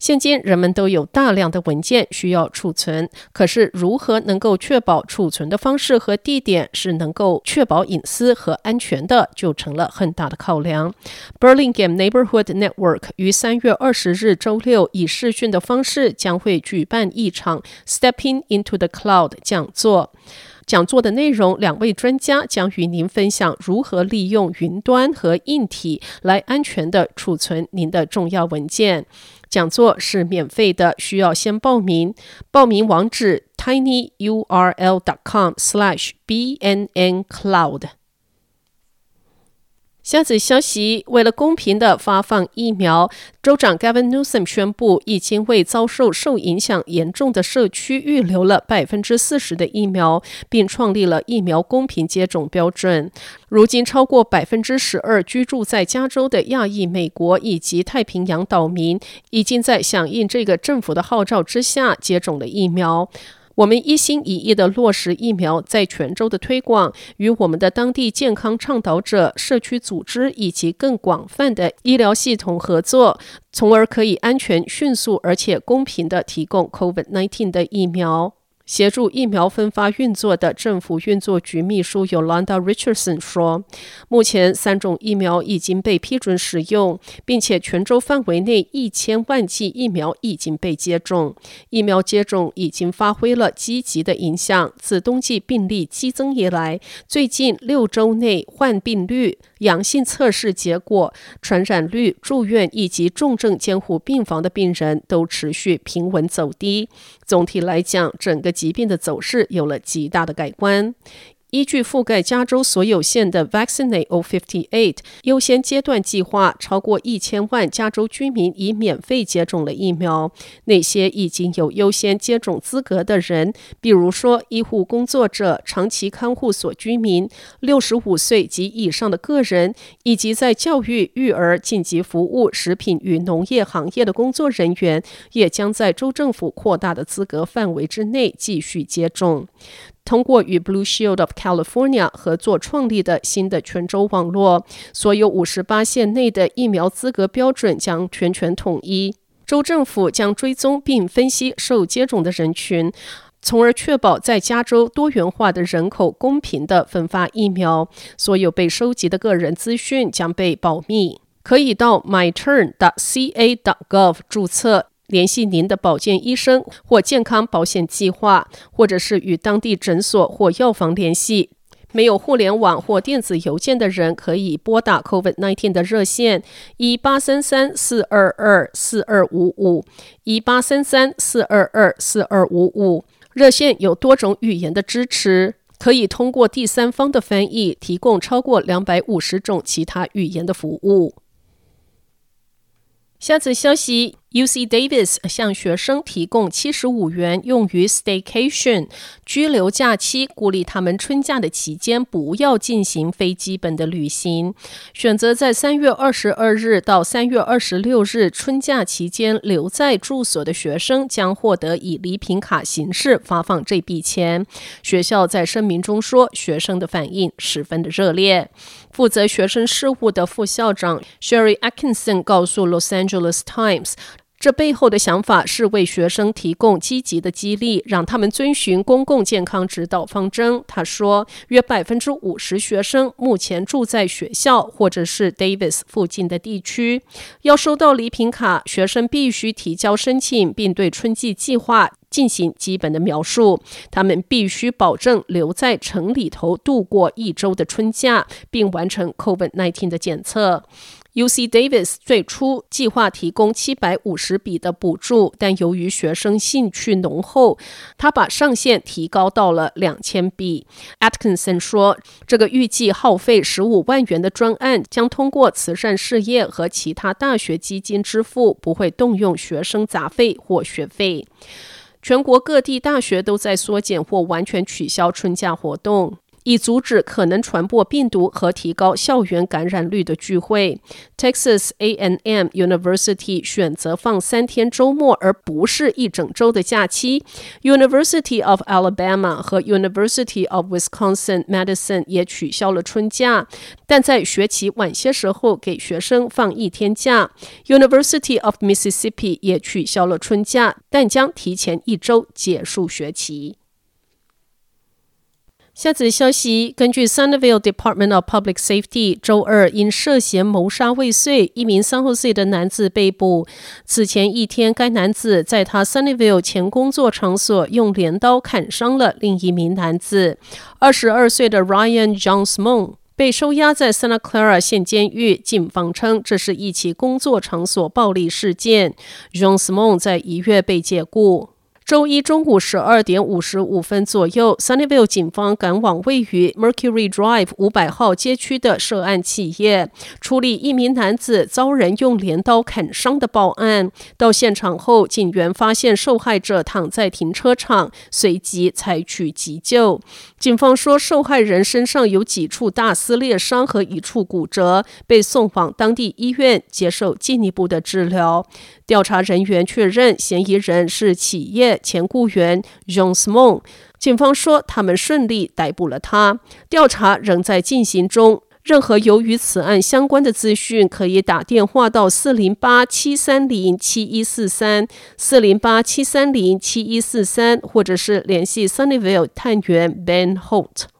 现今人们都有大量的文件需要储存，可是如何能够确保储存的方式和地点是能够确保隐私和安全的，就成了很大的考量。Burlingame Neighborhood Network 于三月二十日周六以视讯的方式将会举办一场 Stepping into the Cloud 讲座。讲座的内容，两位专家将与您分享如何利用云端和硬体来安全地储存您的重要文件。讲座是免费的，需要先报名。报名网址：tinyurl.com/bnncloud。下则消息，为了公平地发放疫苗，州长 Gavin Newsom 宣布，已经为遭受受影响严重的社区预留了百分之四十的疫苗，并创立了疫苗公平接种标准。如今，超过百分之十二居住在加州的亚裔美国以及太平洋岛民，已经在响应这个政府的号召之下接种了疫苗。我们一心一意地落实疫苗在泉州的推广，与我们的当地健康倡导者、社区组织以及更广泛的医疗系统合作，从而可以安全、迅速而且公平地提供 COVID-19 的疫苗。协助疫苗分发运作的政府运作局秘书 Yolanda Richardson 说：“目前三种疫苗已经被批准使用，并且全州范围内一千万剂疫苗已经被接种。疫苗接种已经发挥了积极的影响。自冬季病例激增以来，最近六周内患病率、阳性测试结果、传染率、住院以及重症监护病房的病人都持续平稳走低。总体来讲，整个。”疾病的走势有了极大的改观。依据覆盖加州所有县的 Vaccinate All 58优先阶段计划，超过一千万加州居民已免费接种了疫苗。那些已经有优先接种资格的人，比如说医护工作者、长期看护所居民、六十五岁及以上的个人，以及在教育、育儿、紧急服务、食品与农业行业的工作人员，也将在州政府扩大的资格范围之内继续接种。通过与 Blue Shield of California 合作创立的新的全州网络，所有五十八县内的疫苗资格标准将全权统一。州政府将追踪并分析受接种的人群，从而确保在加州多元化的人口公平地分发疫苗。所有被收集的个人资讯将被保密，可以到 MyTurn.ca.gov 注册。联系您的保健医生或健康保险计划，或者是与当地诊所或药房联系。没有互联网或电子邮件的人，可以拨打 COVID-19 的热线一八三三四二二四二五五一八三三四二二四二五五。热线有多种语言的支持，可以通过第三方的翻译提供超过两百五十种其他语言的服务。下次消息。UC Davis 向学生提供七十五元用于 staycation 居留假期，鼓励他们春假的期间不要进行非基本的旅行。选择在三月二十二日到三月二十六日春假期间留在住所的学生将获得以礼品卡形式发放这笔钱。学校在声明中说，学生的反应十分的热烈。负责学生事务的副校长 Sherry Atkinson 告诉 Los Angeles Times。这背后的想法是为学生提供积极的激励，让他们遵循公共健康指导方针。他说，约百分之五十学生目前住在学校或者是 Davis 附近的地区。要收到礼品卡，学生必须提交申请，并对春季计划进行基本的描述。他们必须保证留在城里头度过一周的春假，并完成 COVID-19 的检测。UC Davis 最初计划提供七百五十笔的补助，但由于学生兴趣浓厚，他把上限提高到了两千笔。Atkinson 说：“这个预计耗费十五万元的专案将通过慈善事业和其他大学基金支付，不会动用学生杂费或学费。”全国各地大学都在缩减或完全取消春假活动。以阻止可能传播病毒和提高校园感染率的聚会。Texas A&M University 选择放三天周末，而不是一整周的假期。University of Alabama 和 University of Wisconsin-Madison 也取消了春假，但在学期晚些时候给学生放一天假。University of Mississippi 也取消了春假，但将提前一周结束学期。下则消息，根据 Sunnyvale Department of Public Safety，周二因涉嫌谋杀未遂，一名三十岁的男子被捕。此前一天，该男子在他 Sunnyvale 前工作场所用镰刀砍伤了另一名男子。二十二岁的 Ryan Johnsmont 被收押在 Santa Clara 县监狱。警方称，这是一起工作场所暴力事件。Johnsmont 在一月被解雇。周一中午十二点五十五分左右，Sunnyvale 警方赶往位于 Mercury Drive 五百号街区的涉案企业，处理一名男子遭人用镰刀砍伤的报案。到现场后，警员发现受害者躺在停车场，随即采取急救。警方说，受害人身上有几处大撕裂伤和一处骨折，被送往当地医院接受进一步的治疗。调查人员确认，嫌疑人是企业前雇员 John s m o n。警方说，他们顺利逮捕了他。调查仍在进行中。任何由于此案相关的资讯，可以打电话到四零八七三零七一四三四零八七三零七一四三，或者是联系 Sunnyvale 探员 Ben Holt。